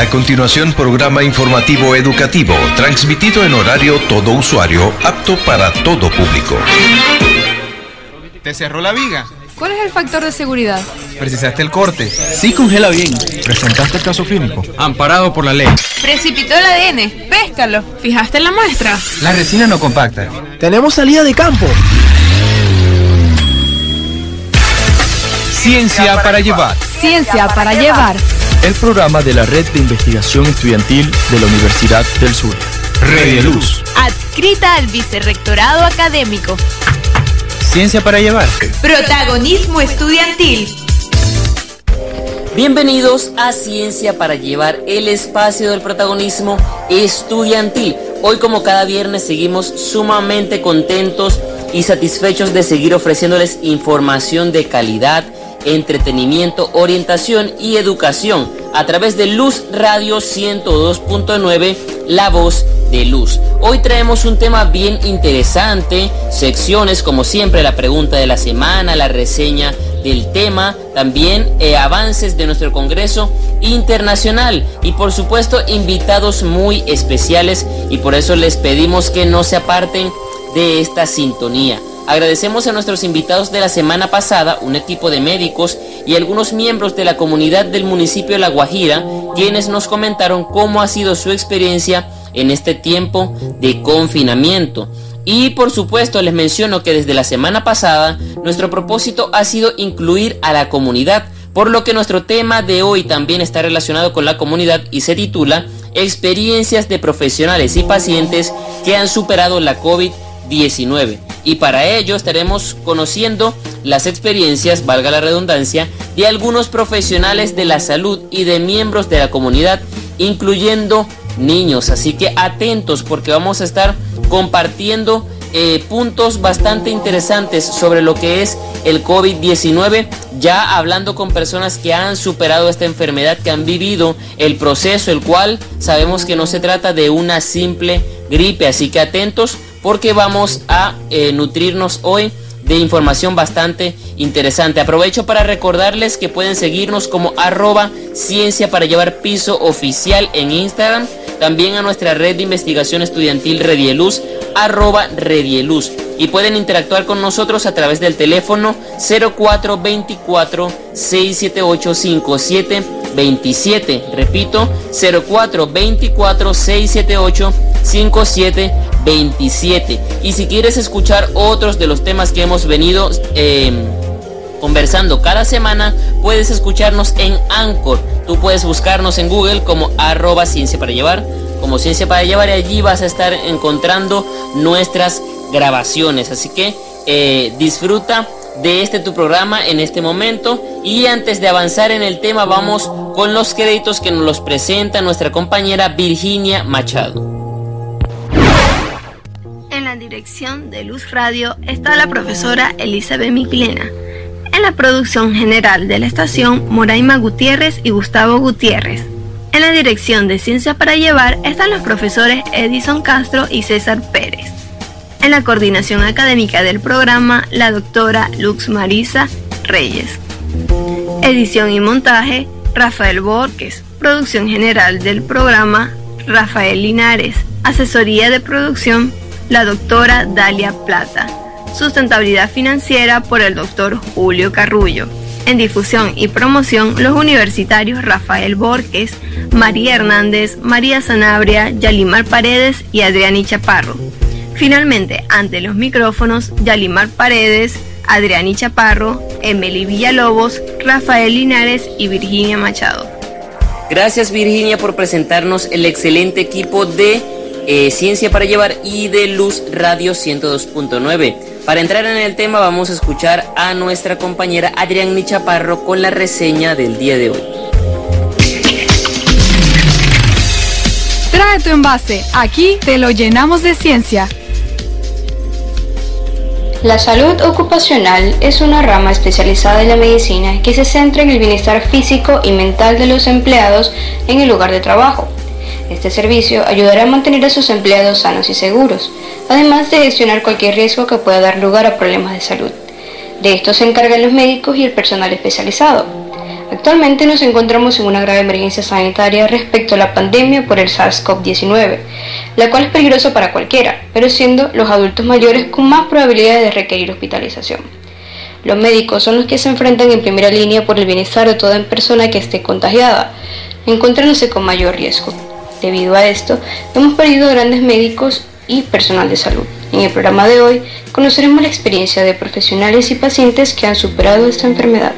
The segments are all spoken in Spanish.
A continuación, programa informativo educativo, transmitido en horario todo usuario, apto para todo público. ¿Te cerró la viga? ¿Cuál es el factor de seguridad? ¿Precisaste el corte? Sí congela bien. ¿Presentaste el caso clínico? Amparado por la ley. Precipitó el ADN. Péscalo. ¿Fijaste en la muestra? La resina no compacta. Tenemos salida de campo. Ciencia para llevar. Ciencia para llevar. El programa de la Red de Investigación Estudiantil de la Universidad del Sur. Red Luz. Adscrita al Vicerrectorado Académico. Ciencia para llevar. Protagonismo estudiantil. Bienvenidos a Ciencia para llevar el espacio del protagonismo estudiantil. Hoy como cada viernes seguimos sumamente contentos y satisfechos de seguir ofreciéndoles información de calidad entretenimiento, orientación y educación a través de Luz Radio 102.9, La Voz de Luz. Hoy traemos un tema bien interesante, secciones como siempre, la pregunta de la semana, la reseña del tema, también eh, avances de nuestro Congreso Internacional y por supuesto invitados muy especiales y por eso les pedimos que no se aparten de esta sintonía. Agradecemos a nuestros invitados de la semana pasada, un equipo de médicos y algunos miembros de la comunidad del municipio de La Guajira, quienes nos comentaron cómo ha sido su experiencia en este tiempo de confinamiento. Y por supuesto les menciono que desde la semana pasada nuestro propósito ha sido incluir a la comunidad, por lo que nuestro tema de hoy también está relacionado con la comunidad y se titula Experiencias de profesionales y pacientes que han superado la COVID-19 y para ello estaremos conociendo las experiencias, valga la redundancia, de algunos profesionales de la salud y de miembros de la comunidad, incluyendo niños. Así que atentos porque vamos a estar compartiendo eh, puntos bastante interesantes sobre lo que es el COVID-19, ya hablando con personas que han superado esta enfermedad, que han vivido el proceso, el cual sabemos que no se trata de una simple gripe, así que atentos porque vamos a eh, nutrirnos hoy de información bastante interesante. Aprovecho para recordarles que pueden seguirnos como arroba ciencia para llevar piso oficial en Instagram. También a nuestra red de investigación estudiantil Redieluz, arroba Redieluz. Y pueden interactuar con nosotros a través del teléfono 0424 678 5727. Repito, 0424 678 5727. Y si quieres escuchar otros de los temas que hemos venido em, conversando cada semana, puedes escucharnos en Anchor. Tú puedes buscarnos en Google como arroba ciencia para llevar, como ciencia para llevar y allí vas a estar encontrando nuestras grabaciones. Así que eh, disfruta de este tu programa en este momento y antes de avanzar en el tema vamos con los créditos que nos los presenta nuestra compañera Virginia Machado. Dirección de Luz Radio está la profesora Elizabeth Miclena. En la producción general de la estación, Moraima Gutiérrez y Gustavo Gutiérrez. En la dirección de Ciencia para Llevar están los profesores Edison Castro y César Pérez. En la coordinación académica del programa, la doctora Lux Marisa Reyes. Edición y montaje, Rafael Borges. Producción general del programa, Rafael Linares. Asesoría de producción, la doctora Dalia Plata. Sustentabilidad financiera por el doctor Julio Carrullo. En difusión y promoción, los universitarios Rafael Borges, María Hernández, María Sanabria, Yalimar Paredes y Adriani Chaparro. Finalmente, ante los micrófonos, Yalimar Paredes, Adriani Chaparro, Emily Villalobos, Rafael Linares y Virginia Machado. Gracias Virginia por presentarnos el excelente equipo de eh, Ciencia para Llevar y de Luz Radio 102.9. Para entrar en el tema vamos a escuchar a nuestra compañera Adrián Chaparro con la reseña del día de hoy. Trae tu envase, aquí te lo llenamos de ciencia. La salud ocupacional es una rama especializada de la medicina que se centra en el bienestar físico y mental de los empleados en el lugar de trabajo. Este servicio ayudará a mantener a sus empleados sanos y seguros, además de gestionar cualquier riesgo que pueda dar lugar a problemas de salud. De esto se encargan los médicos y el personal especializado. Actualmente nos encontramos en una grave emergencia sanitaria respecto a la pandemia por el SARS-CoV-19, la cual es peligrosa para cualquiera, pero siendo los adultos mayores con más probabilidades de requerir hospitalización. Los médicos son los que se enfrentan en primera línea por el bienestar de toda persona que esté contagiada, encontrándose con mayor riesgo. Debido a esto, hemos perdido grandes médicos y personal de salud. En el programa de hoy conoceremos la experiencia de profesionales y pacientes que han superado esta enfermedad.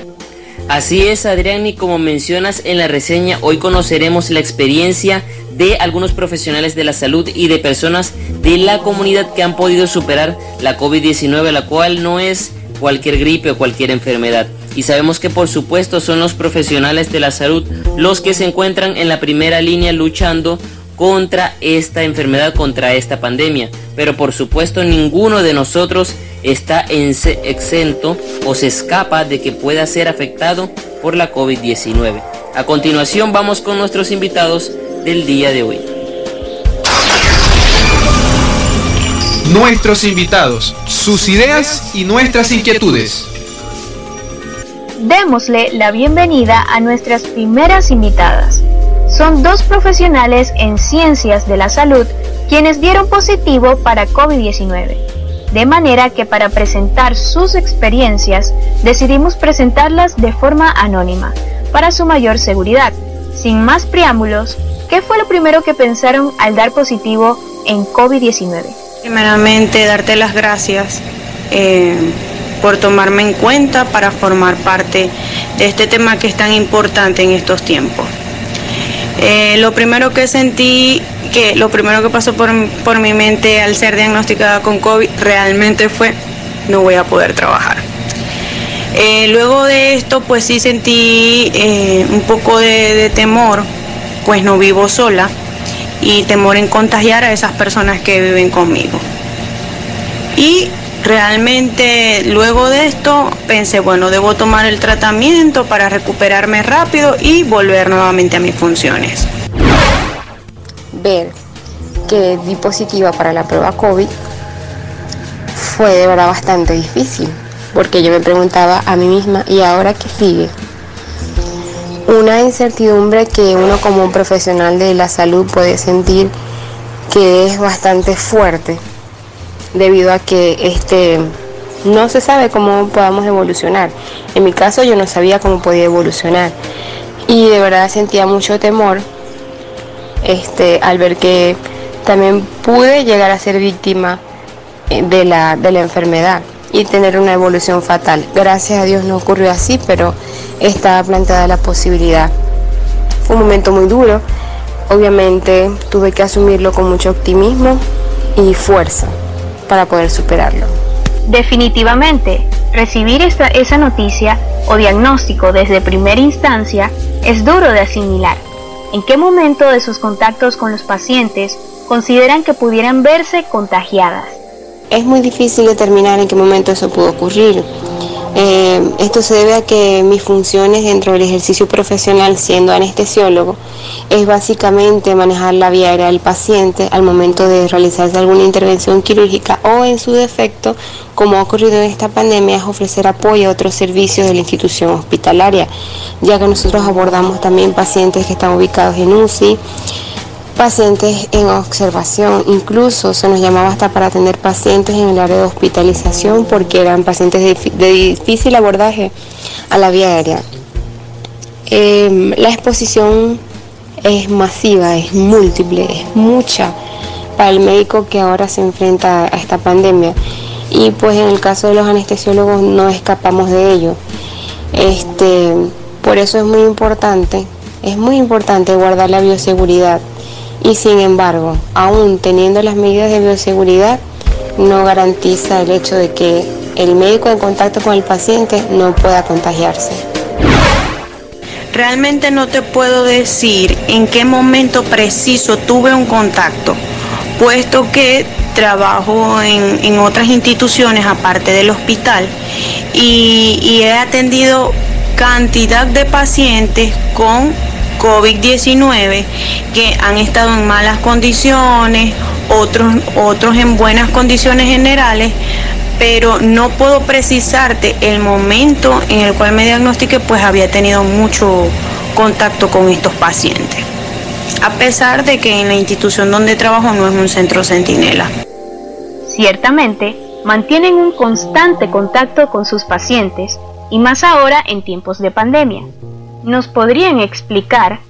Así es, Adrián, y como mencionas en la reseña, hoy conoceremos la experiencia de algunos profesionales de la salud y de personas de la comunidad que han podido superar la COVID-19, la cual no es cualquier gripe o cualquier enfermedad. Y sabemos que por supuesto son los profesionales de la salud los que se encuentran en la primera línea luchando contra esta enfermedad, contra esta pandemia. Pero por supuesto ninguno de nosotros está exento o se escapa de que pueda ser afectado por la COVID-19. A continuación vamos con nuestros invitados del día de hoy. Nuestros invitados, sus ideas y nuestras inquietudes. Démosle la bienvenida a nuestras primeras invitadas. Son dos profesionales en ciencias de la salud quienes dieron positivo para COVID-19 de manera que para presentar sus experiencias decidimos presentarlas de forma anónima, para su mayor seguridad. Sin más preámbulos, ¿qué fue lo primero que pensaron al dar positivo en COVID-19? Primeramente, darte las gracias eh, por tomarme en cuenta para formar parte de este tema que es tan importante en estos tiempos. Eh, lo primero que sentí que lo primero que pasó por, mi mente al ser diagnosticada con COVID realmente fue no voy a poder trabajar. Eh, luego de esto pues sí sentí eh, un poco de, temor, pues no vivo sola y temor en contagiar a esas personas que viven conmigo. Y realmente luego de esto pensé, bueno, debo tomar el tratamiento para recuperarme rápido y volver nuevamente a mis funciones ver que di positiva para la prueba COVID fue de verdad bastante difícil, porque yo me preguntaba a mí misma, ¿y ahora qué sigue? Una incertidumbre que uno como un profesional de la salud puede sentir que es bastante fuerte, debido a que este no se sabe cómo podamos evolucionar. En mi caso yo no sabía cómo podía evolucionar y de verdad sentía mucho temor este, al ver que también pude llegar a ser víctima eh, de la, de la enfermedad y tener una evolución fatal. Gracias a Dios no ocurrió así, pero estaba planteada la posibilidad. Fue un momento muy duro, obviamente tuve que asumirlo con mucho optimismo y fuerza para poder superarlo. Definitivamente, recibir esta, esa noticia o diagnóstico desde primera instancia es duro de asimilar ¿En qué momento de sus contactos con los pacientes consideran que pudieran verse contagiadas? Es muy difícil determinar en qué momento eso pudo ocurrir. Eh, esto se debe a que mis funciones dentro del ejercicio profesional siendo anestesiólogo es básicamente manejar la vía aérea del paciente al momento de realizarse alguna intervención quirúrgica o en su defecto, como ha ocurrido en esta pandemia, es ofrecer apoyo a otros servicios de la institución hospitalaria, ya que nosotros abordamos también pacientes que están ubicados en UCI, pacientes en observación, incluso se nos llamaba hasta para atender pacientes en el área de hospitalización porque eran pacientes de, difícil abordaje a la vía aérea. Em, la exposición es masiva, es múltiple, es mucha para el médico que ahora se enfrenta a esta pandemia. Y pues en el caso de los anestesiólogos no escapamos de ello. Este, por eso es muy importante, es muy importante guardar la bioseguridad. Y sin embargo, aún teniendo las medidas de bioseguridad, no garantiza el hecho de que el médico en contacto con el paciente no pueda contagiarse. Realmente no te puedo decir en qué momento preciso tuve un contacto, puesto que trabajo en, otras instituciones aparte del hospital y, y he atendido cantidad de pacientes con COVID-19 que han estado en malas condiciones, otros, otros en buenas condiciones generales, pero no puedo precisarte el momento en el cual me diagnostiqué, pues había tenido mucho contacto con estos pacientes, a pesar de que en la institución donde trabajo no es un centro centinela. Ciertamente, mantienen un constante contacto con sus pacientes y más ahora en tiempos de pandemia. ¿Nos podrían explicar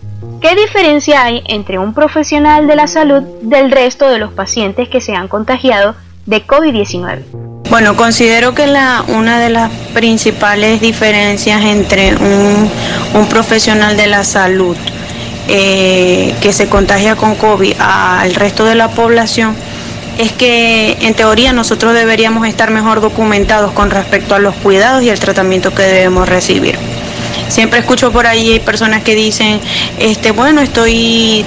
qué diferencia hay entre un profesional de la salud del resto de los pacientes que se han contagiado de COVID-19? Bueno, considero que la, una de las principales diferencias entre un, profesional de la salud eh, que se contagia con COVID al resto de la población es que en teoría nosotros deberíamos estar mejor documentados con respecto a los cuidados y el tratamiento que debemos recibir. Siempre escucho por ahí personas que dicen, este, bueno, estoy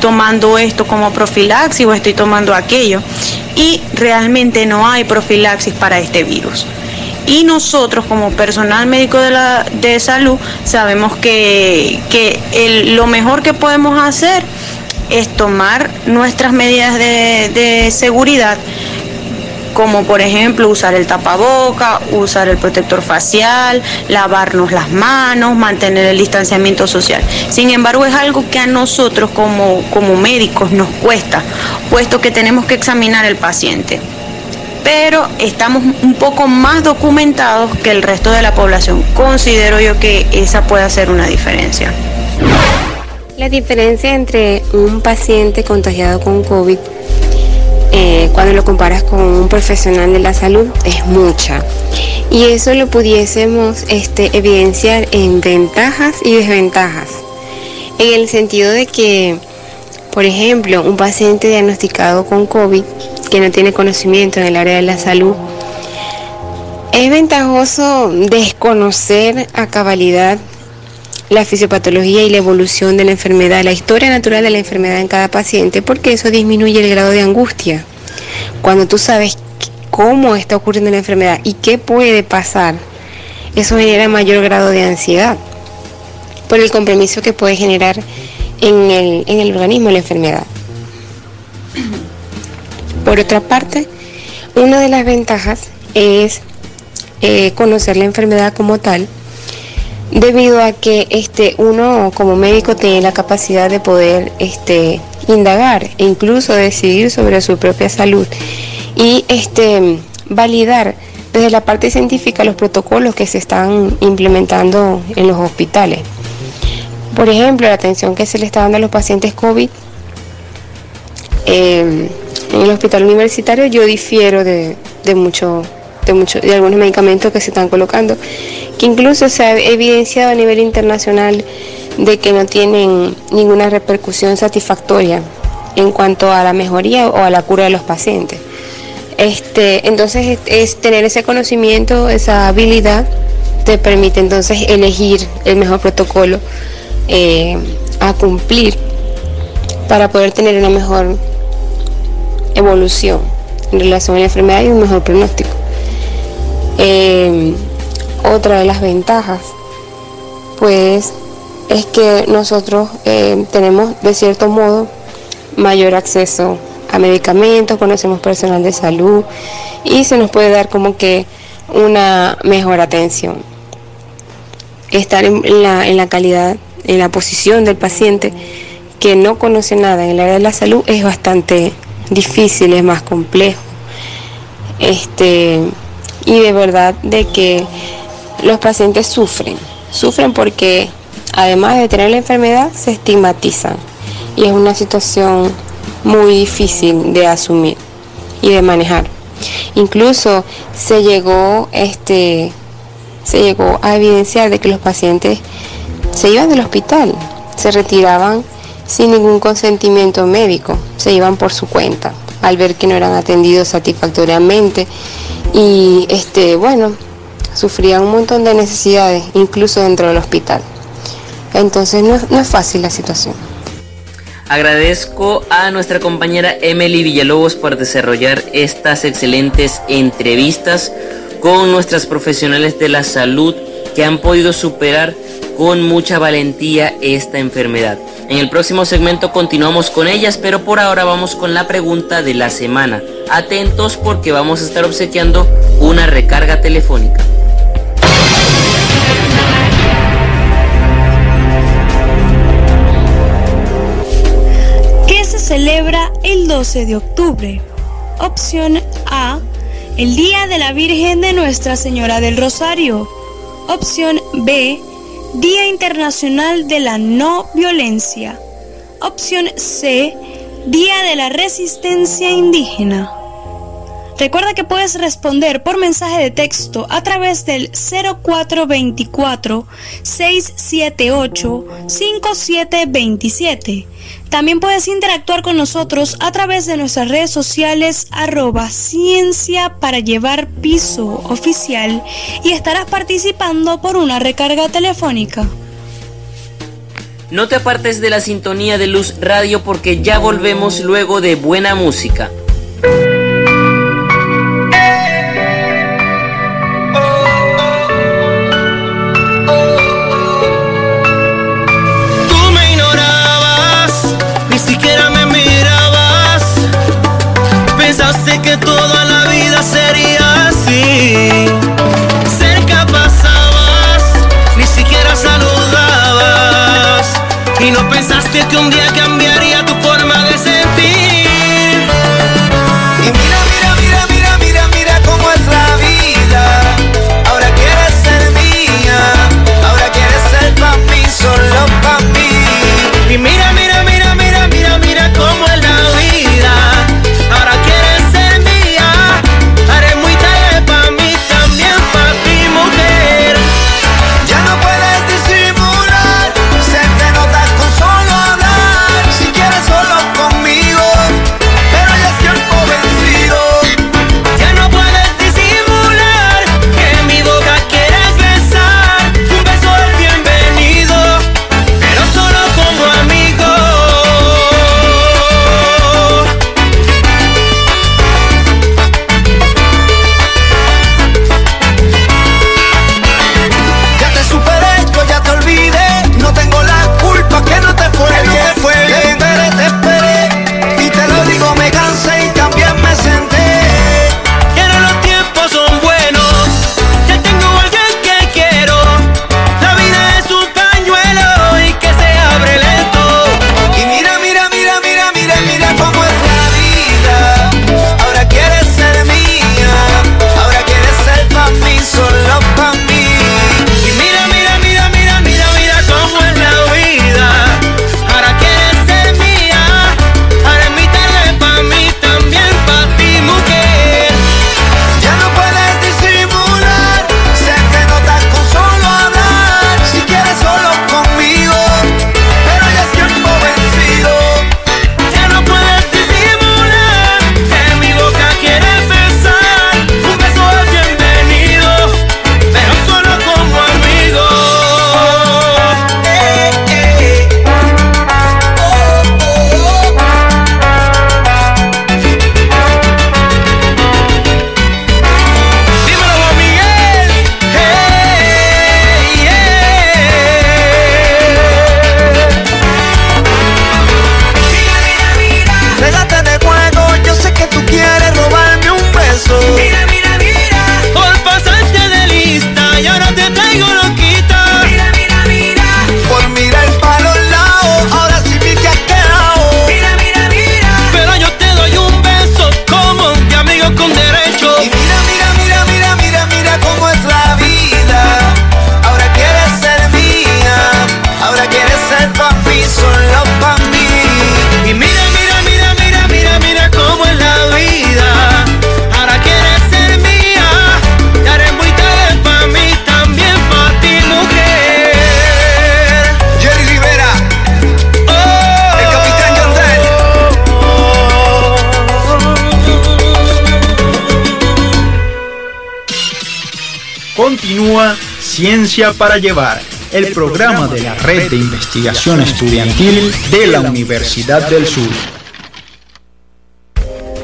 tomando esto como profilaxis o estoy tomando aquello. Y realmente no hay profilaxis para este virus. Y nosotros como personal médico de, la, de salud sabemos que, lo mejor que podemos hacer es tomar nuestras medidas de, seguridad como por ejemplo usar el tapaboca, usar el protector facial, lavarnos las manos, mantener el distanciamiento social. Sin embargo, es algo que a nosotros como, como médicos nos cuesta, puesto que tenemos que examinar el paciente. Pero estamos un poco más documentados que el resto de la población. Considero yo que esa puede ser una diferencia. La diferencia entre un paciente contagiado con COVID eh, cuando lo comparas con un profesional de la salud es mucha. Y eso lo pudiésemos este, evidenciar en ventajas y desventajas. En el sentido de que, por ejemplo, un paciente diagnosticado con COVID que no tiene conocimiento en el área de la salud, es ventajoso desconocer a cabalidad la fisiopatología y la evolución de la enfermedad, la historia natural de la enfermedad en cada paciente, porque eso disminuye el grado de angustia. Cuando tú sabes cómo está ocurriendo la enfermedad y qué puede pasar, eso genera mayor grado de ansiedad por el compromiso que puede generar en el, en el organismo la enfermedad. Por otra parte, una de las ventajas es eh, conocer la enfermedad como tal debido a que este, uno como médico tiene la capacidad de poder este, indagar e incluso decidir sobre su propia salud y este, validar desde la parte científica los protocolos que se están implementando en los hospitales. Por ejemplo, la atención que se le está dando a los pacientes COVID eh, en el hospital universitario yo difiero de, de mucho de, mucho, de algunos medicamentos que se están colocando, que incluso se ha evidenciado a nivel internacional de que no tienen ninguna repercusión satisfactoria en cuanto a la mejoría o a la cura de los pacientes. Este, entonces es, tener ese conocimiento, esa habilidad, te permite entonces elegir el mejor protocolo eh, a cumplir para poder tener una mejor evolución en relación a la enfermedad y un mejor pronóstico. Eh, otra de las ventajas, pues, es que nosotros eh, tenemos de cierto modo mayor acceso a medicamentos, conocemos personal de salud y se nos puede dar como que una mejor atención. Estar en la, en la calidad, en la posición del paciente que no conoce nada en el área de la salud es bastante difícil, es más complejo. Este, y de verdad de que los pacientes sufren, sufren porque además de tener la enfermedad se estigmatizan y es una situación muy difícil de asumir y de manejar. Incluso se llegó este se llegó a evidenciar de que los pacientes se iban del hospital, se retiraban sin ningún consentimiento médico, se iban por su cuenta al ver que no eran atendidos satisfactoriamente y este bueno sufrían un montón de necesidades incluso dentro del hospital. Entonces no, no es fácil la situación. Agradezco a nuestra compañera Emily Villalobos por desarrollar estas excelentes entrevistas con nuestras profesionales de la salud que han podido superar con mucha valentía esta enfermedad. En el próximo segmento continuamos con ellas, pero por ahora vamos con la pregunta de la semana. Atentos porque vamos a estar obsequiando una recarga telefónica. ¿Qué se celebra el 12 de octubre? Opción A, el Día de la Virgen de Nuestra Señora del Rosario. Opción B, Día Internacional de la No Violencia. Opción C, Día de la Resistencia Indígena. Recuerda que puedes responder por mensaje de texto a través del 0424-678-5727. También puedes interactuar con nosotros a través de nuestras redes sociales arroba ciencia para llevar piso oficial y estarás participando por una recarga telefónica. No te apartes de la sintonía de Luz Radio porque ya volvemos luego de buena música. Que toda la vida sería así. Cerca pasabas, ni siquiera saludabas. Y no pensaste que un día cambiaría tu forma de sentir. Y mira, mira, mira, mira, mira, mira cómo es la vida. Ahora quieres ser mía, ahora quieres ser para mí, solo para mí. Y mira, Ciencia para Llevar, el programa de la Red de Investigación Estudiantil de la Universidad del Sur.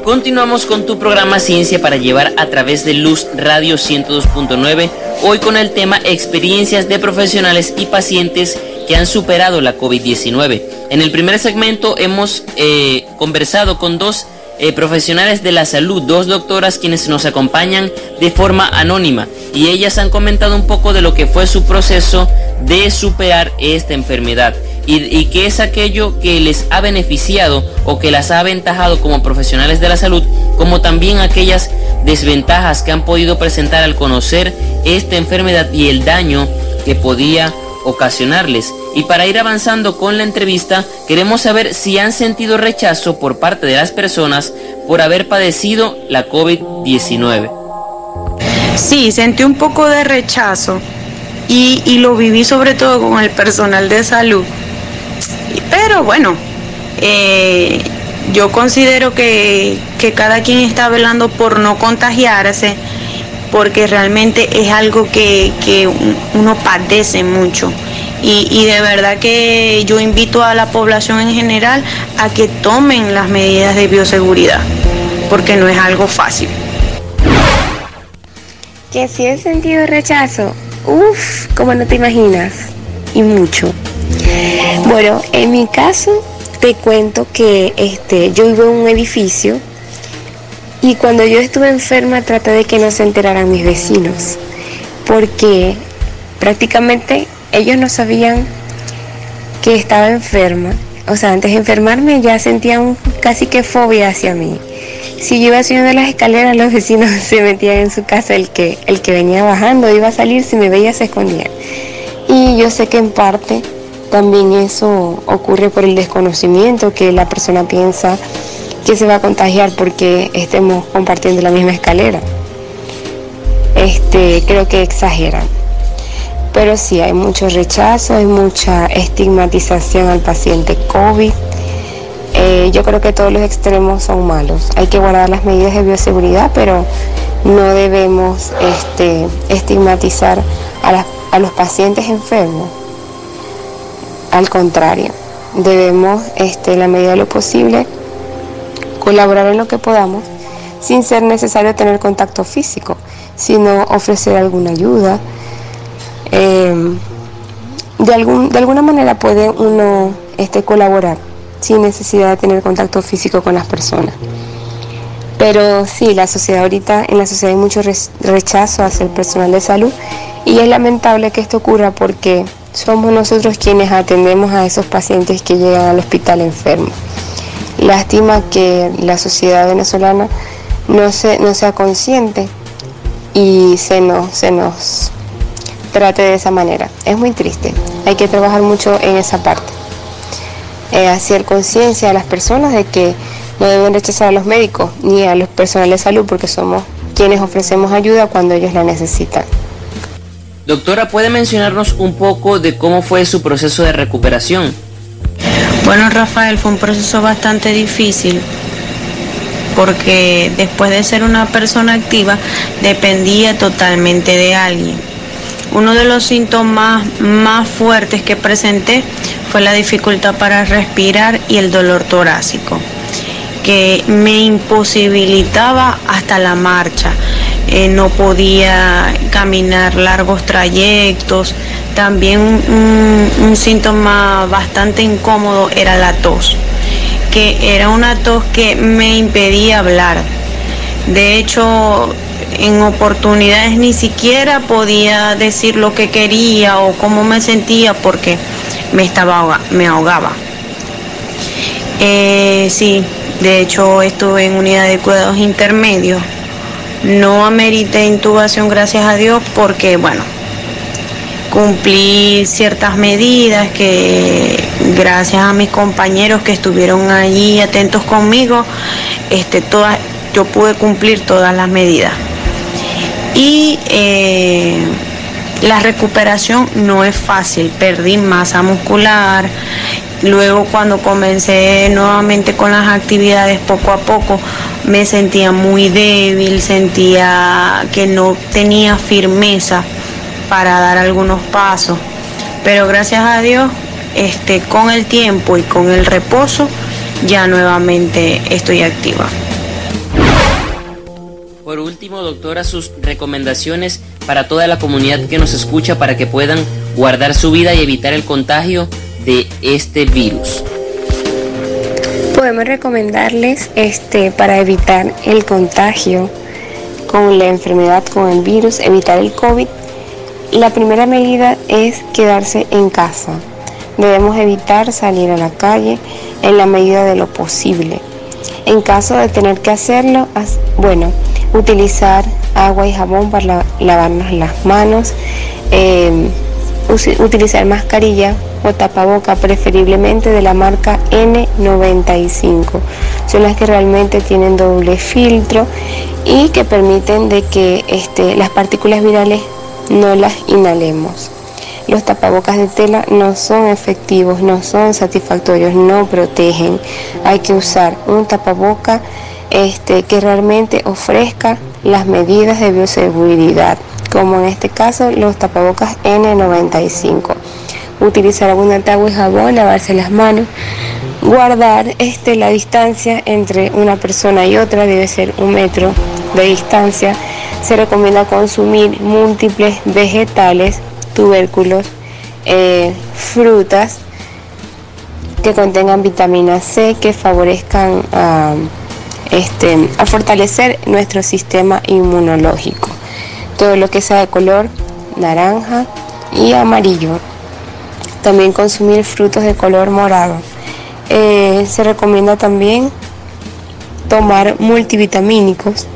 Continuamos con tu programa Ciencia para llevar a través de Luz Radio 102.9, hoy con el tema experiencias de profesionales y pacientes que han superado la COVID-19. En el primer segmento hemos eh, conversado con dos eh, profesionales de la salud, dos doctoras quienes nos acompañan de forma anónima y ellas han comentado un poco de lo que fue su proceso de superar esta enfermedad y, y qué es aquello que les ha beneficiado o que las ha aventajado como profesionales de la salud, como también aquellas desventajas que han podido presentar al conocer esta enfermedad y el daño que podía ocasionarles. Y para ir avanzando con la entrevista, queremos saber si han sentido rechazo por parte de las personas por haber padecido la COVID-19. Sí, sentí un poco de rechazo y, y, lo viví sobre todo con el personal de salud. Pero bueno, eh, yo considero que, que cada quien está velando por no contagiarse porque realmente es algo que, que uno padece mucho. Y, de verdad que yo invito a la población en general a que tomen las medidas de bioseguridad, porque no es algo fácil. Que si he sentido rechazo, uff, como no te imaginas, y mucho. Bueno, en mi caso te cuento que este, yo vivo en un edificio y cuando yo estuve enferma traté de que no se enteraran mis vecinos, porque prácticamente ellos no sabían que estaba enferma. O sea, antes de enfermarme ya sentían casi que fobia hacia mí. Si yo iba subiendo las escaleras, los vecinos se metían en su casa, el que, el que venía bajando iba a salir, si me veía se escondía. Y yo sé que en parte también eso ocurre por el desconocimiento, que la persona piensa que se va a contagiar porque estemos compartiendo la misma escalera. Este, creo que exageran. Pero sí, hay mucho rechazo, hay mucha estigmatización al paciente COVID. Eh, yo creo que todos los extremos son malos. Hay que guardar las medidas de bioseguridad, pero no debemos este, estigmatizar a, los pacientes enfermos. Al contrario, debemos, este, en la medida de lo posible, colaborar en lo que podamos sin ser necesario tener contacto físico, sino ofrecer alguna ayuda. Eh, de, algún, de alguna manera puede uno este, colaborar sin necesidad de tener contacto físico con las personas. Pero sí, la sociedad ahorita, en la sociedad hay mucho rechazo hacia el personal de salud y es lamentable que esto ocurra porque somos nosotros quienes atendemos a esos pacientes que llegan al hospital enfermos. Lástima que la sociedad venezolana no, se, no sea consciente y se nos, se nos trate de esa manera. Es muy triste. Hay que trabajar mucho en esa parte. Eh, hacer conciencia a las personas de que no deben rechazar a los médicos ni a los personales de salud porque somos quienes ofrecemos ayuda cuando ellos la necesitan. Doctora, ¿puede mencionarnos un poco de cómo fue su proceso de recuperación? Bueno, Rafael, fue un proceso bastante difícil porque después de ser una persona activa dependía totalmente de alguien. Uno de los síntomas más fuertes que presenté fue la dificultad para respirar y el dolor torácico, que me imposibilitaba hasta la marcha. Eh, no podía caminar largos trayectos. También un, un síntoma bastante incómodo era la tos, que era una tos que me impedía hablar. De hecho, en oportunidades ni siquiera podía decir lo que quería o cómo me sentía porque me, estaba, me ahogaba. Eh, sí, de hecho estuve en unidad de cuidados intermedios. No amerité intubación, gracias a Dios, porque bueno, cumplí ciertas medidas que gracias a mis compañeros que estuvieron allí atentos conmigo, este, todas, yo pude cumplir todas las medidas. Y eh, la recuperación no es fácil, perdí masa muscular, luego cuando comencé nuevamente con las actividades poco a poco me sentía muy débil, sentía que no tenía firmeza para dar algunos pasos, pero gracias a Dios este, con el tiempo y con el reposo ya nuevamente estoy activa. Por último, doctora, sus recomendaciones para toda la comunidad que nos escucha para que puedan guardar su vida y evitar el contagio de este virus. Podemos recomendarles este para evitar el contagio con la enfermedad, con el virus, evitar el COVID. La primera medida es quedarse en casa. Debemos evitar salir a la calle en la medida de lo posible. En caso de tener que hacerlo, bueno, utilizar agua y jabón para lavarnos las manos, em, utilizar mascarilla o tapaboca preferiblemente de la marca N95. Son las que realmente tienen doble filtro y que permiten de que este, las partículas virales no las inhalemos. Los tapabocas de tela no son efectivos, no son satisfactorios, no protegen. Hay que usar un tapaboca este, que realmente ofrezca las medidas de bioseguridad, como en este caso los tapabocas N95. Utilizar algún agua y jabón, lavarse las manos, guardar este, la distancia entre una persona y otra, debe ser un metro de distancia. Se recomienda consumir múltiples vegetales, tubérculos, eh, frutas que contengan vitamina C, que favorezcan. Este, a fortalecer nuestro sistema inmunológico. Todo lo que sea de color naranja y amarillo. También consumir frutos de color morado. Eh, se recomienda también tomar multivitamínicos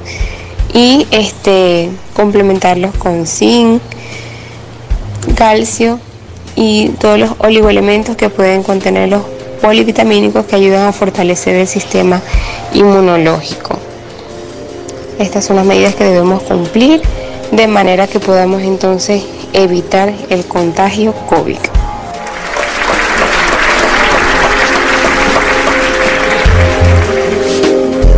y este, complementarlos con zinc, calcio y todos los oligoelementos que pueden contener los polivitamínicos que ayudan a fortalecer el sistema inmunológico. Estas son las medidas que debemos cumplir de manera que podamos entonces evitar el contagio COVID.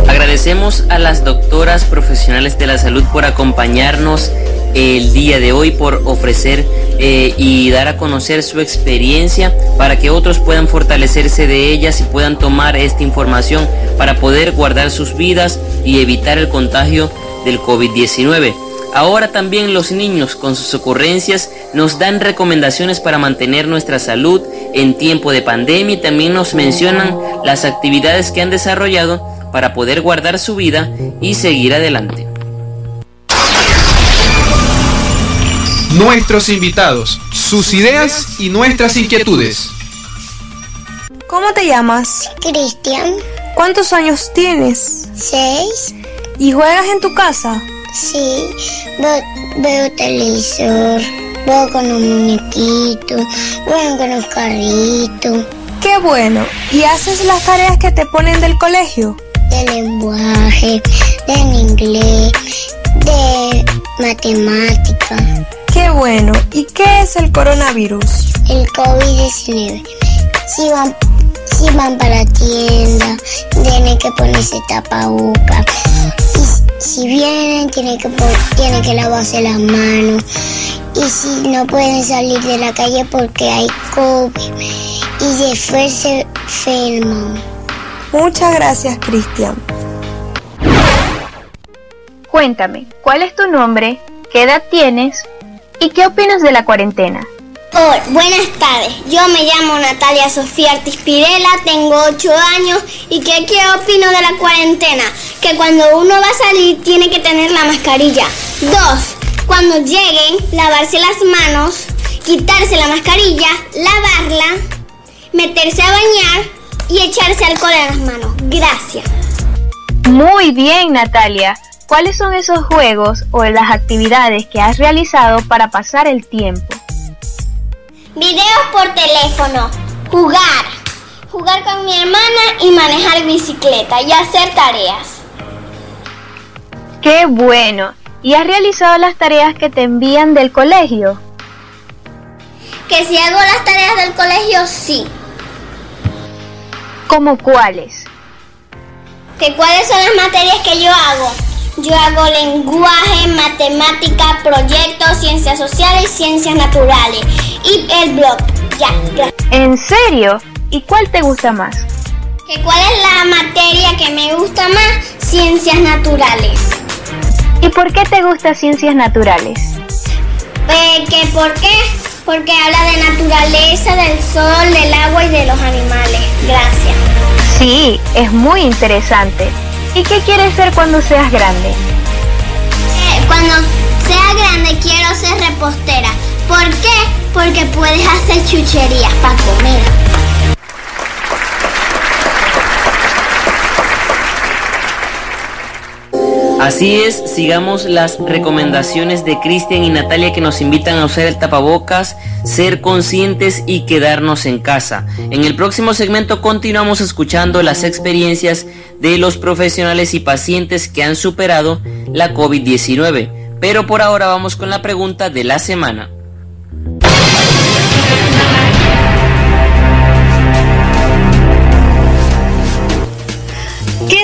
Agradecemos a las doctoras profesionales de la salud por acompañarnos el día de hoy, por ofrecer eh, y dar a conocer su experiencia para que otros puedan fortalecerse de ellas y puedan tomar esta información para poder guardar sus vidas y evitar el contagio del COVID-19. Ahora también los niños con sus ocurrencias nos dan recomendaciones para mantener nuestra salud en tiempo de pandemia y también nos mencionan las actividades que han desarrollado para poder guardar su vida y seguir adelante. Nuestros invitados, sus ideas y nuestras inquietudes. ¿Cómo te llamas? Cristian. ¿Cuántos años tienes? Seis. ¿Y juegas en tu casa? Sí, veo, televisor, juego con un muñequito, juego con un carrito. Qué bueno. ¿Y haces las tareas que te ponen del colegio? De lenguaje, de inglés, de matemática. Qué bueno. ¿Y qué es el coronavirus? El COVID-19. Si van, si van para la tienda, tienen que ponerse tapaboca. Y si vienen, tienen que, tienen que lavarse las manos. Y si no pueden salir de la calle porque hay COVID. Y después se enferman. Muchas gracias, Cristian. Cuéntame, ¿cuál es tu nombre? ¿Qué edad tienes? ¿Y qué opinas de la cuarentena? Hola, buenas tardes. Yo me llamo Natalia Sofía Ortiz Pirela, tengo 8 años y ¿qué, ¿qué opino de la cuarentena? Que cuando uno va a salir tiene que tener la mascarilla. Dos, cuando lleguen, lavarse las manos, quitarse la mascarilla, lavarla, meterse a bañar y echarse alcohol en las manos. Gracias. Muy bien, Natalia. ¿Cuáles son esos juegos o las actividades que has realizado para pasar el tiempo? Videos por teléfono, jugar, jugar con mi hermana y manejar bicicleta y hacer tareas. ¡Qué bueno! ¿Y has realizado las tareas que te envían del colegio? Que si hago las tareas del colegio, sí. ¿Cómo cuáles? ¿Que cuáles son las materias que yo hago? Yo hago lenguaje, matemática, proyectos, ciencias sociales, ciencias naturales y el blog. Ya, ¿En serio? ¿Y cuál te gusta más? ¿Que ¿Cuál es la materia que me gusta más? Ciencias naturales. ¿Y por qué te gusta ciencias naturales? Eh, ¿que ¿Por qué? Porque habla de naturaleza, del sol, del agua y de los animales. Gracias. Sí, es muy interesante. ¿Y qué quieres ser cuando seas grande? Eh, cuando sea grande quiero ser repostera. ¿Por qué? Porque puedes hacer chucherías para comer. Así es, sigamos las recomendaciones de Cristian y Natalia que nos invitan a usar el tapabocas, ser conscientes y quedarnos en casa. En el próximo segmento continuamos escuchando las experiencias de los profesionales y pacientes que han superado la COVID-19. Pero por ahora vamos con la pregunta de la semana.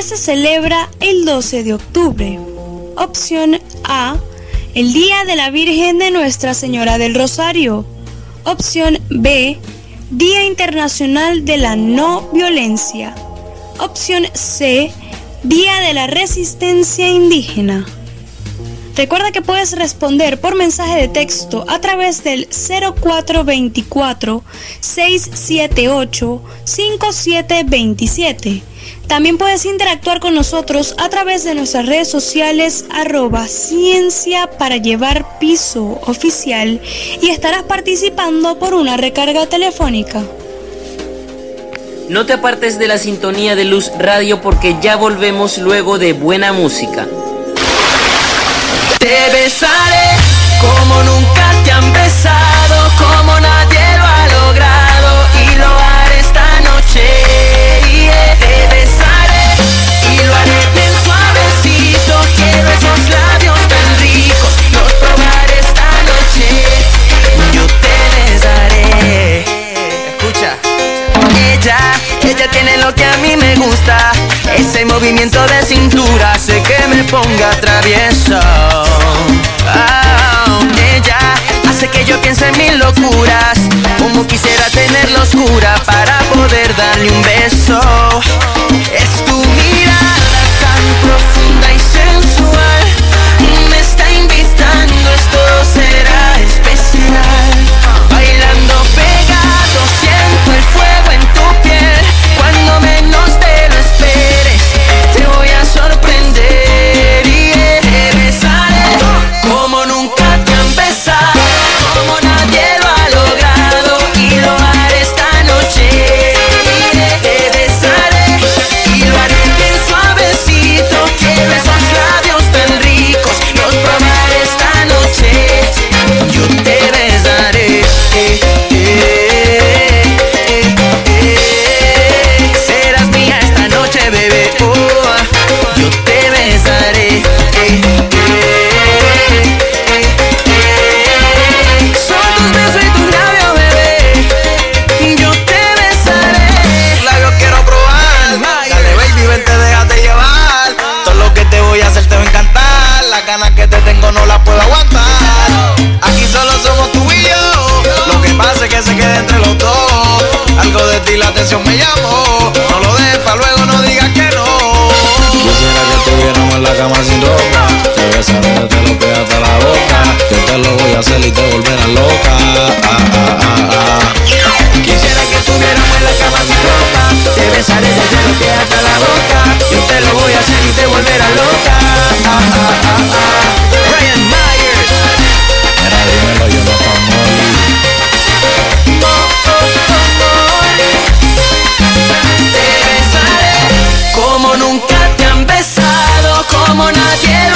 Se celebra el 12 de octubre? Opción A, el Día de la Virgen de Nuestra Señora del Rosario. Opción B, Día Internacional de la No Violencia. Opción C, Día de la Resistencia Indígena. Recuerda que puedes responder por mensaje de texto a través del 0424 678 5727. También puedes interactuar con nosotros a través de nuestras redes sociales arroba ciencia para llevar piso oficial y estarás participando por una recarga telefónica. No te apartes de la sintonía de Luz Radio porque ya volvemos luego de buena música. Te besaré como nunca Ella, tiene lo que a mí me gusta. Ese movimiento de cintura hace que me ponga travieso. Ah, ella hace que yo piense en mil locuras. Como quisiera tenerla oscura para poder darle un beso. Es tu mirada tan profunda Algo de ti la atención me llamó. No lo dejes luego, no digas que no. Quisiera que estuviéramos en la cama sin ropa Te besaré desde los pies hasta la boca Yo te lo voy a hacer y te volverás loca ah, ah, ah. Quisiera que estuviéramos en la cama sin ropa. Te besaré desde los pies hasta la boca. Yo te lo voy a hacer y te volverás loca. Como nadie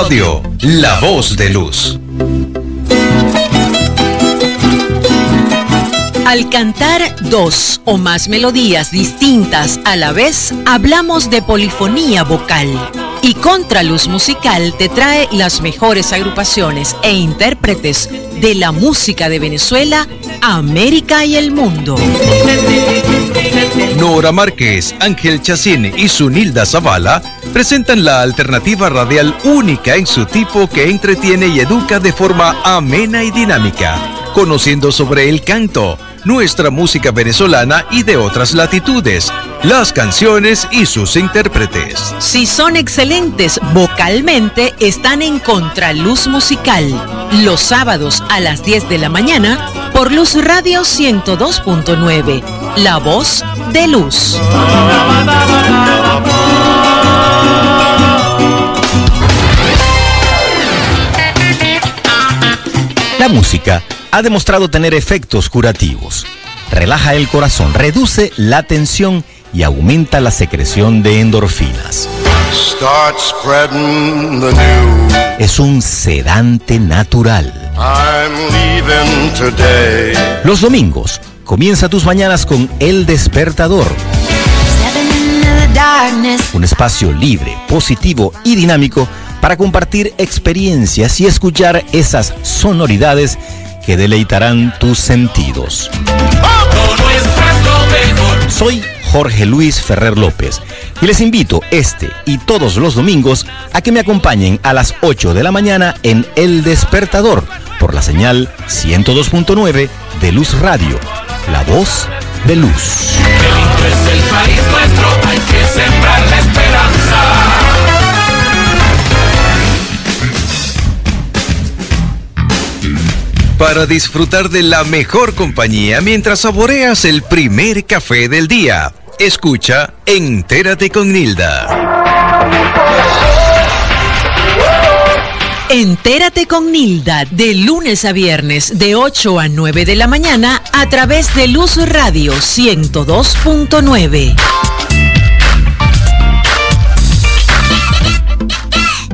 Radio, la voz de luz. Al cantar dos o más melodías distintas a la vez, hablamos de polifonía vocal. Y Contraluz Musical te trae las mejores agrupaciones e intérpretes de la música de Venezuela, América y el mundo. Nora Márquez, Ángel Chacín y Sunilda Zavala presentan la alternativa radial única en su tipo que entretiene y educa de forma amena y dinámica, conociendo sobre el canto, nuestra música venezolana y de otras latitudes, las canciones y sus intérpretes. Si son excelentes vocalmente, están en Contraluz Musical. Los sábados a las 10 de la mañana por Luz Radio 102.9. La voz de Luz. La música ha demostrado tener efectos curativos. Relaja el corazón, reduce la tensión y aumenta la secreción de endorfinas. Start spreading the news. Es un sedante natural. I'm leaving today. Los domingos, comienza tus mañanas con El Despertador, un espacio libre, positivo y dinámico para compartir experiencias y escuchar esas sonoridades que deleitarán tus sentidos. Soy Jorge Luis Ferrer López y les invito este y todos los domingos a que me acompañen a las 8 de la mañana en El Despertador por la señal 102.9 de Luz Radio, la voz de luz. Es el país nuestro, hay Para disfrutar de la mejor compañía mientras saboreas el primer café del día, escucha Entérate con Nilda. Entérate con Nilda de lunes a viernes de 8 a 9 de la mañana a través de Luz Radio 102.9.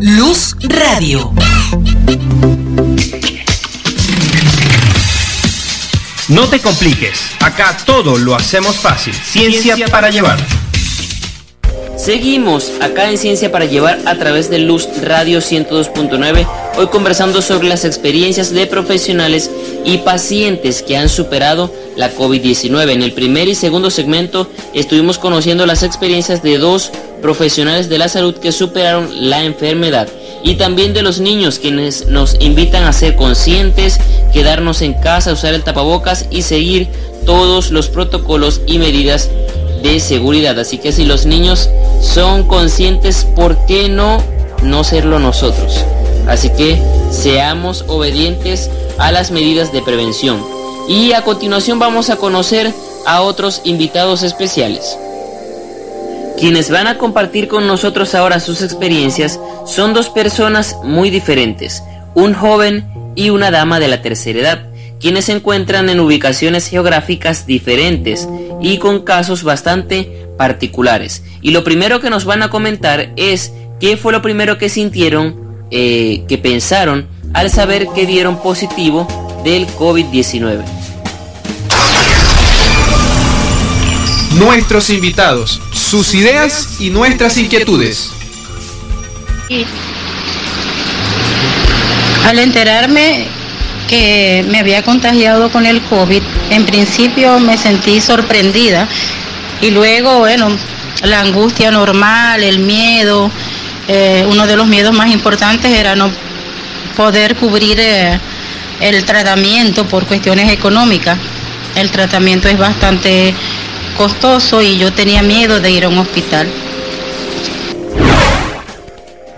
Luz Radio. No te compliques, acá todo lo hacemos fácil. Ciencia para llevar. Seguimos acá en Ciencia para Llevar a través de Luz Radio 102.9, hoy conversando sobre las experiencias de profesionales y pacientes que han superado la COVID-19. En el primer y segundo segmento estuvimos conociendo las experiencias de dos profesionales de la salud que superaron la enfermedad y también de los niños quienes nos invitan a ser conscientes, quedarnos en casa, usar el tapabocas y seguir todos los protocolos y medidas de seguridad. Así que si los niños son conscientes, ¿por qué no no serlo nosotros? Así que seamos obedientes a las medidas de prevención. Y a continuación vamos a conocer a otros invitados especiales. Quienes van a compartir con nosotros ahora sus experiencias son dos personas muy diferentes, un joven y una dama de la tercera edad, quienes se encuentran en ubicaciones geográficas diferentes y con casos bastante particulares. Y lo primero que nos van a comentar es qué fue lo primero que sintieron, eh, que pensaron al saber que dieron positivo del COVID-19. Nuestros invitados, sus ideas y nuestras inquietudes. Al enterarme que me había contagiado con el COVID, en principio me sentí sorprendida y luego, bueno, la angustia normal, el miedo, eh, uno de los miedos más importantes era no poder cubrir eh, el tratamiento por cuestiones económicas. El tratamiento es bastante costoso y yo tenía miedo de ir a un hospital.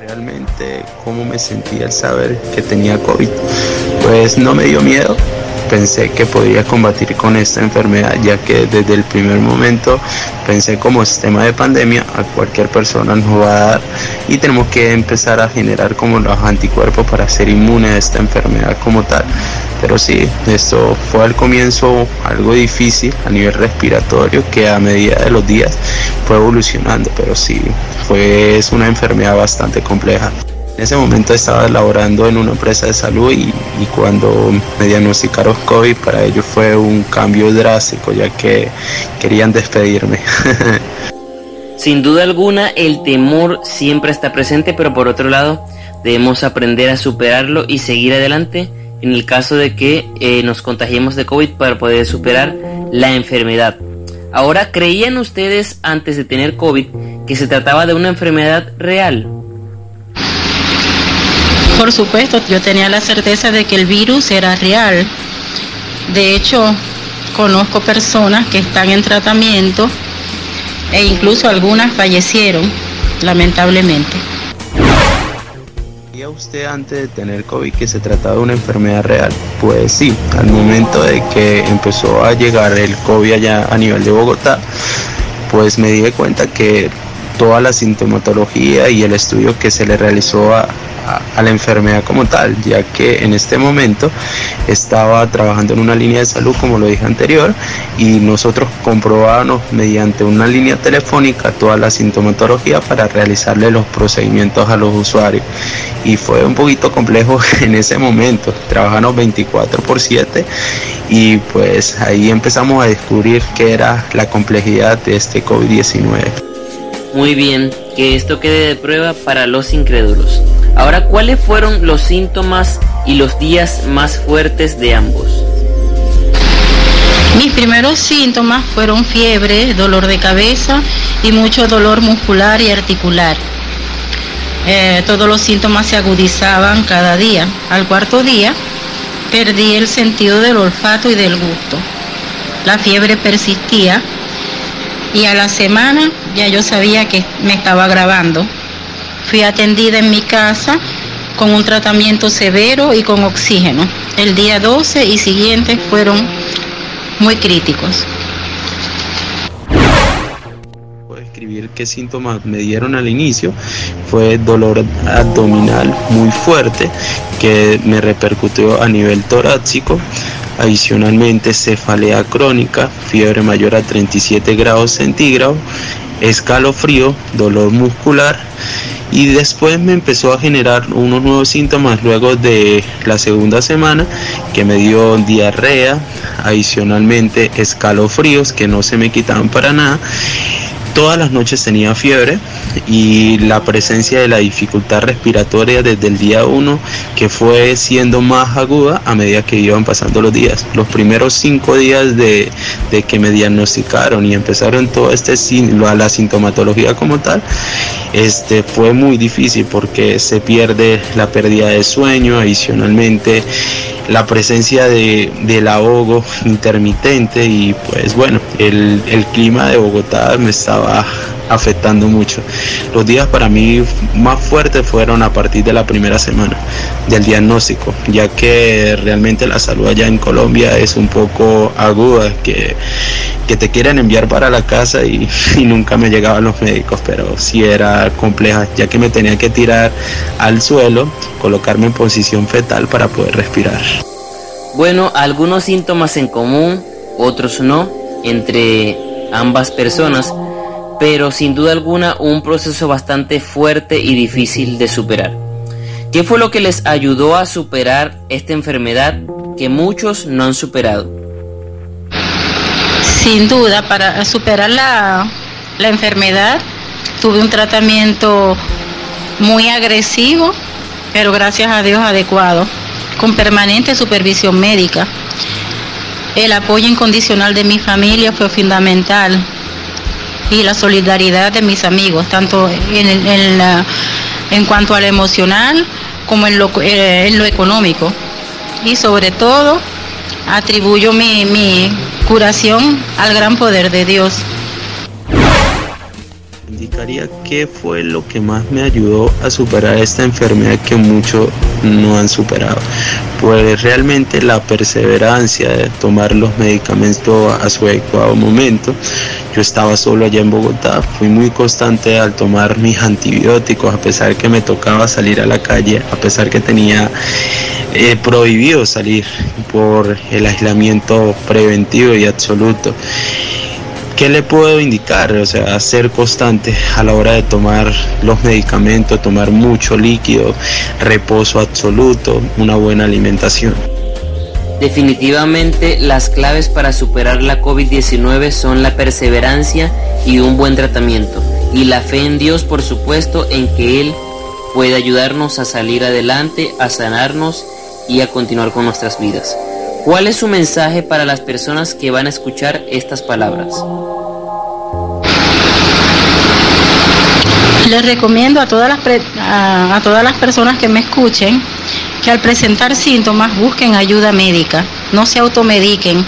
Realmente, ¿cómo me sentía al saber que tenía COVID? Pues no me dio miedo, pensé que podía combatir con esta enfermedad, ya que desde el primer momento pensé como sistema de pandemia a cualquier persona nos va a dar y tenemos que empezar a generar como los anticuerpos para ser inmune a esta enfermedad como tal. Pero sí, esto fue al comienzo algo difícil a nivel respiratorio que a medida de los días fue evolucionando, pero sí, fue una enfermedad bastante compleja. En ese momento estaba laborando en una empresa de salud y, cuando me diagnosticaron COVID para ellos fue un cambio drástico ya que querían despedirme. Sin duda alguna el temor siempre está presente, pero por otro lado debemos aprender a superarlo y seguir adelante en el caso de que eh, nos contagiemos de COVID para poder superar la enfermedad. Ahora, ¿creían ustedes antes de tener COVID que se trataba de una enfermedad real? Por supuesto, yo tenía la certeza de que el virus era real. De hecho, conozco personas que están en tratamiento e incluso algunas fallecieron, lamentablemente. ¿Sabía usted antes de tener COVID que se trataba de una enfermedad real? Pues sí, al momento de que empezó a llegar el COVID allá a nivel de Bogotá, pues me di cuenta que toda la sintomatología y el estudio que se le realizó a, a, la enfermedad como tal, ya que en este momento estaba trabajando en una línea de salud, como lo dije anterior, y nosotros comprobábamos mediante una línea telefónica toda la sintomatología para realizarle los procedimientos a los usuarios. Y fue un poquito complejo en ese momento, trabajamos 24 por 7 y pues ahí empezamos a descubrir qué era la complejidad de este COVID-19. Muy bien, que esto quede de prueba para los incrédulos. Ahora, ¿cuáles fueron los síntomas y los días más fuertes de ambos? Mis primeros síntomas fueron fiebre, dolor de cabeza y mucho dolor muscular y articular. Eh, todos los síntomas se agudizaban cada día. Al cuarto día perdí el sentido del olfato y del gusto. La fiebre persistía y a la semana ya yo sabía que me estaba grabando. Fui atendida en mi casa con un tratamiento severo y con oxígeno. El día 12 y siguientes fueron muy críticos. Puedo escribir qué síntomas me dieron al inicio. Fue dolor abdominal muy fuerte que me repercutió a nivel torácico. Adicionalmente, cefalea crónica, fiebre mayor a 37 grados centígrados, escalofrío, dolor muscular y después me empezó a generar unos nuevos síntomas luego de la segunda semana que me dio diarrea, adicionalmente escalofríos que no se me quitaban para nada. Todas las noches tenía fiebre y la presencia de la dificultad respiratoria desde el día 1 que fue siendo más aguda a medida que iban pasando los días. Los primeros cinco días de, que me diagnosticaron y empezaron todo este la sintomatología como tal, este fue muy difícil porque se pierde la pérdida de sueño, adicionalmente la presencia de, del ahogo intermitente y pues bueno, el, el clima de Bogotá me estaba afectando mucho. Los días para mí más fuertes fueron a partir de la primera semana del diagnóstico, ya que realmente la salud allá en Colombia es un poco aguda, que, que te quieren enviar para la casa y, nunca me llegaban los médicos, pero sí era compleja, ya que me tenía que tirar al suelo, colocarme en posición fetal para poder respirar. Bueno, algunos síntomas en común, otros no, entre ambas personas pero sin duda alguna un proceso bastante fuerte y difícil de superar. ¿Qué fue lo que les ayudó a superar esta enfermedad que muchos no han superado? Sin duda, para superar la, la enfermedad tuve un tratamiento muy agresivo, pero gracias a Dios adecuado, con permanente supervisión médica. El apoyo incondicional de mi familia fue fundamental y la solidaridad de mis amigos, tanto en, la, en cuanto a lo emocional como en lo, eh, en lo económico. Y sobre todo atribuyo mi, mi, curación al gran poder de Dios. Indicaría qué fue lo que más me ayudó a superar esta enfermedad que muchos no han superado. Pues realmente la perseverancia de tomar los medicamentos a su adecuado momento. Yo estaba solo allá en Bogotá, fui muy constante al tomar mis antibióticos, a pesar que me tocaba salir a la calle, a pesar que tenía eh, prohibido salir por el aislamiento preventivo y absoluto. ¿Qué le puedo indicar? O sea, ser constante a la hora de tomar los medicamentos, tomar mucho líquido, reposo absoluto, una buena alimentación. Definitivamente las claves para superar la COVID-19 son la perseverancia y un buen tratamiento. Y la fe en Dios, por supuesto, en que Él puede ayudarnos a salir adelante, a sanarnos y a continuar con nuestras vidas. ¿Cuál es su mensaje para las personas que van a escuchar estas palabras? Les recomiendo a todas las, a todas las personas que me escuchen que al presentar síntomas busquen ayuda médica, no se automediquen,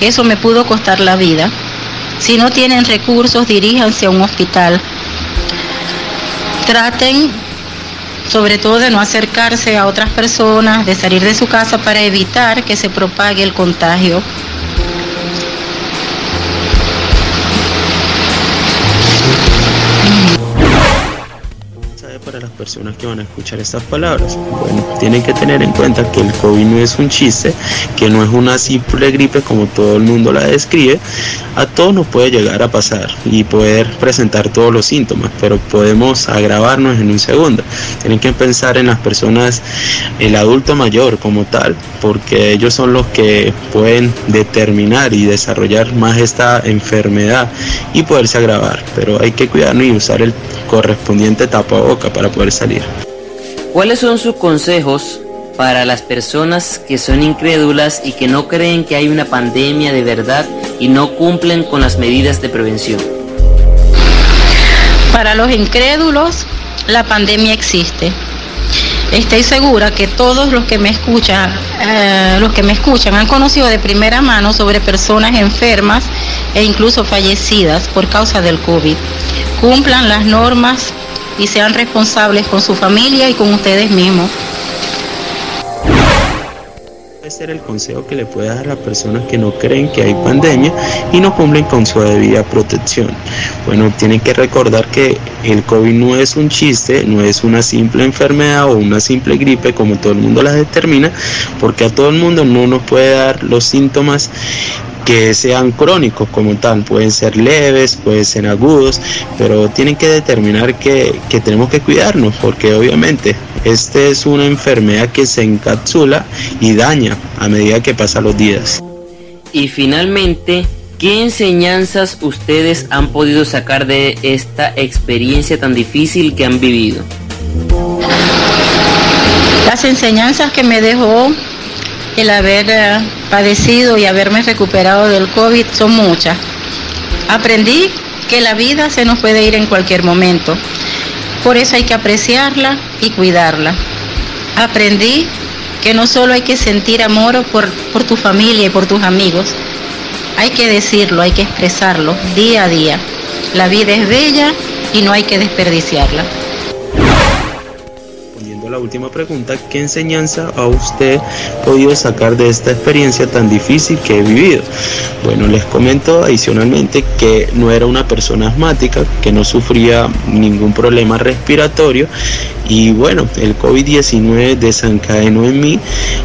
eso me pudo costar la vida. Si no tienen recursos, diríjanse a un hospital. Traten sobre todo de no acercarse a otras personas, de salir de su casa para evitar que se propague el contagio. Para las personas que van a escuchar estas palabras? Bueno, tienen que tener en cuenta que el COVID no es un chiste, que no es una simple gripe como todo el mundo la describe. A todos nos puede llegar a pasar y poder presentar todos los síntomas, pero podemos agravarnos en un segundo. Tienen que pensar en las personas, el adulto mayor como tal, porque ellos son los que pueden determinar y desarrollar más esta enfermedad y poderse agravar. Pero hay que cuidarnos y usar el correspondiente tapaboca para poder salir. ¿Cuáles son sus consejos para las personas que son incrédulas y que no creen que hay una pandemia de verdad y no cumplen con las medidas de prevención? Para los incrédulos, la pandemia existe. Estoy segura que todos los que me escuchan, eh, los que me escuchan han conocido de primera mano sobre personas enfermas e incluso fallecidas por causa del COVID. Cumplan las normas y sean responsables con su familia y con ustedes mismos. Puede ser el consejo que le puede dar a las personas que no creen que hay pandemia y no cumplen con su debida protección. Bueno, tienen que recordar que el COVID no es un chiste, no es una simple enfermedad o una simple gripe como todo el mundo la determina, porque a todo el mundo no nos puede dar los síntomas que sean crónicos como tal, pueden ser leves, pueden ser agudos, pero tienen que determinar que, que tenemos que cuidarnos, porque obviamente esta es una enfermedad que se encapsula y daña a medida que pasan los días. Y finalmente, ¿qué enseñanzas ustedes han podido sacar de esta experiencia tan difícil que han vivido? Las enseñanzas que me dejó el haber eh, padecido y haberme recuperado del COVID son muchas. Aprendí que la vida se nos puede ir en cualquier momento. Por eso hay que apreciarla y cuidarla. Aprendí que no solo hay que sentir amor por, por tu familia y por tus amigos, hay que decirlo, hay que expresarlo día a día. La vida es bella y no hay que desperdiciarla. La última pregunta, ¿qué enseñanza ha usted podido sacar de esta experiencia tan difícil que he vivido? Bueno, les comento adicionalmente que no era una persona asmática, que no sufría ningún problema respiratorio y bueno, el COVID-19 desencadenó en mí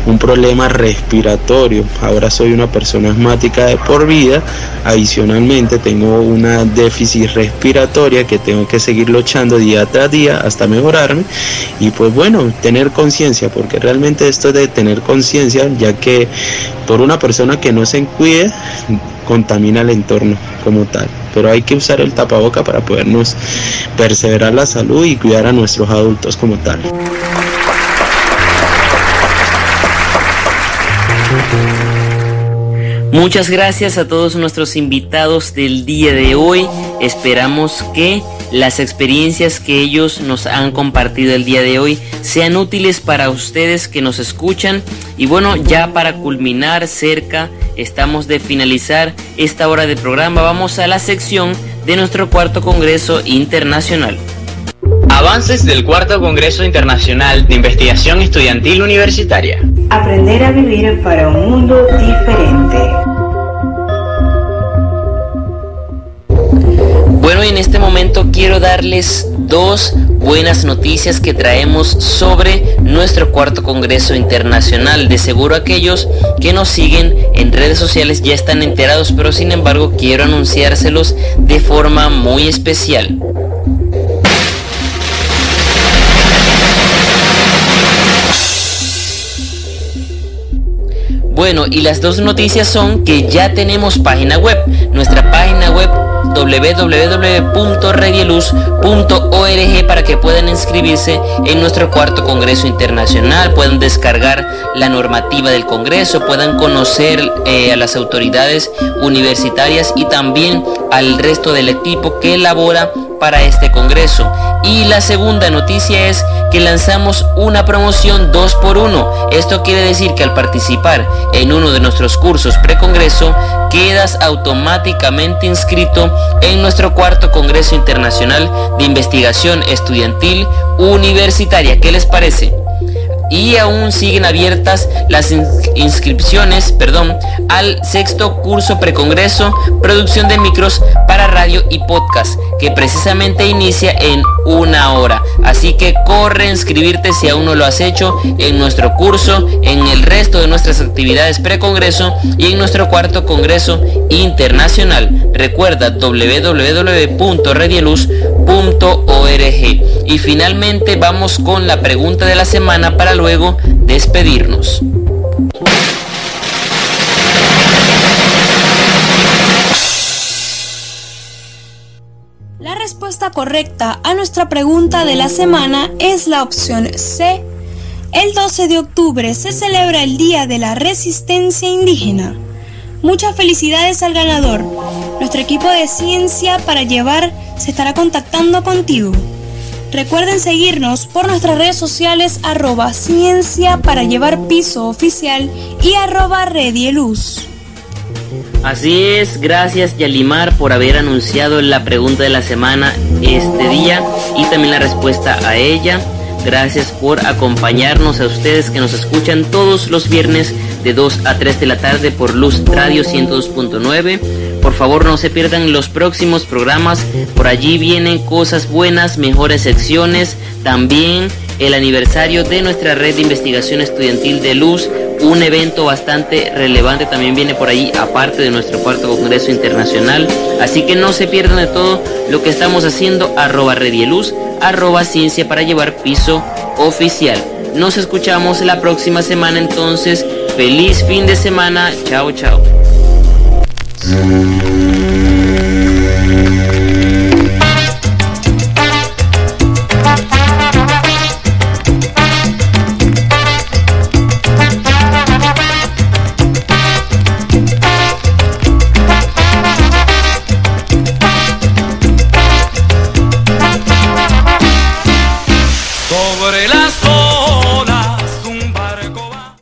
un problema respiratorio. Ahora soy una persona asmática de por vida. Adicionalmente tengo una déficit respiratoria que tengo que seguir luchando día tras día hasta mejorarme. Y pues bueno, tener conciencia, porque realmente esto es de tener conciencia, ya que por una persona que no se cuide, contamina el entorno como tal. Pero hay que usar el tapaboca para podernos perseverar la salud y cuidar a nuestros adultos como tal. Muchas gracias a todos nuestros invitados del día de hoy. Esperamos que las experiencias que ellos nos han compartido el día de hoy sean útiles para ustedes que nos escuchan. Y bueno, ya para culminar cerca, estamos de finalizar esta hora de programa, vamos a la sección de nuestro cuarto Congreso Internacional. Avances del Cuarto Congreso Internacional de Investigación Estudiantil Universitaria. Aprender a vivir para un mundo diferente. Bueno, en este momento quiero darles dos buenas noticias que traemos sobre nuestro cuarto Congreso Internacional. De seguro aquellos que nos siguen en redes sociales ya están enterados, pero sin embargo quiero anunciárselos de forma muy especial. Bueno, y las dos noticias son que ya tenemos página web. Nuestra página web www.redieluz.org para que puedan inscribirse en nuestro cuarto Congreso Internacional, puedan descargar la normativa del Congreso, puedan conocer eh, a las autoridades universitarias y también al resto del equipo que elabora para este Congreso. Y la segunda noticia es que lanzamos una promoción 2x1. Esto quiere decir que al participar en uno de nuestros cursos pre-congreso, quedas automáticamente inscrito en nuestro cuarto Congreso Internacional de Investigación Estudiantil Universitaria. ¿Qué les parece? Y aún siguen abiertas las inscripciones perdón, al sexto curso precongreso Producción de Micros para Radio y Podcast, que precisamente inicia en una hora. Así que corre a inscribirte si aún no lo has hecho en nuestro curso, en el resto de nuestras actividades precongreso y en nuestro cuarto Congreso Internacional. Recuerda www.redieluz.org. Y finalmente vamos con la pregunta de la semana para luego despedirnos. La respuesta correcta a nuestra pregunta de la semana es la opción C. El 12 de octubre se celebra el Día de la Resistencia Indígena. Muchas felicidades al ganador. Nuestro equipo de ciencia para llevar se estará contactando contigo. Recuerden seguirnos por nuestras redes sociales arroba ciencia para llevar piso oficial y arroba redieluz. Así es, gracias Yalimar por haber anunciado la pregunta de la semana este día y también la respuesta a ella. Gracias por acompañarnos a ustedes que nos escuchan todos los viernes de 2 a 3 de la tarde por Luz Radio 102.9. Favor no se pierdan los próximos programas. Por allí vienen cosas buenas, mejores secciones. También el aniversario de nuestra red de investigación estudiantil de Luz. Un evento bastante relevante también viene por allí, aparte de nuestro cuarto Congreso Internacional. Así que no se pierdan de todo lo que estamos haciendo. Arroba Redieluz, arroba Ciencia para llevar piso oficial. Nos escuchamos la próxima semana entonces. Feliz fin de semana. Chao, chao. Mm-hmm.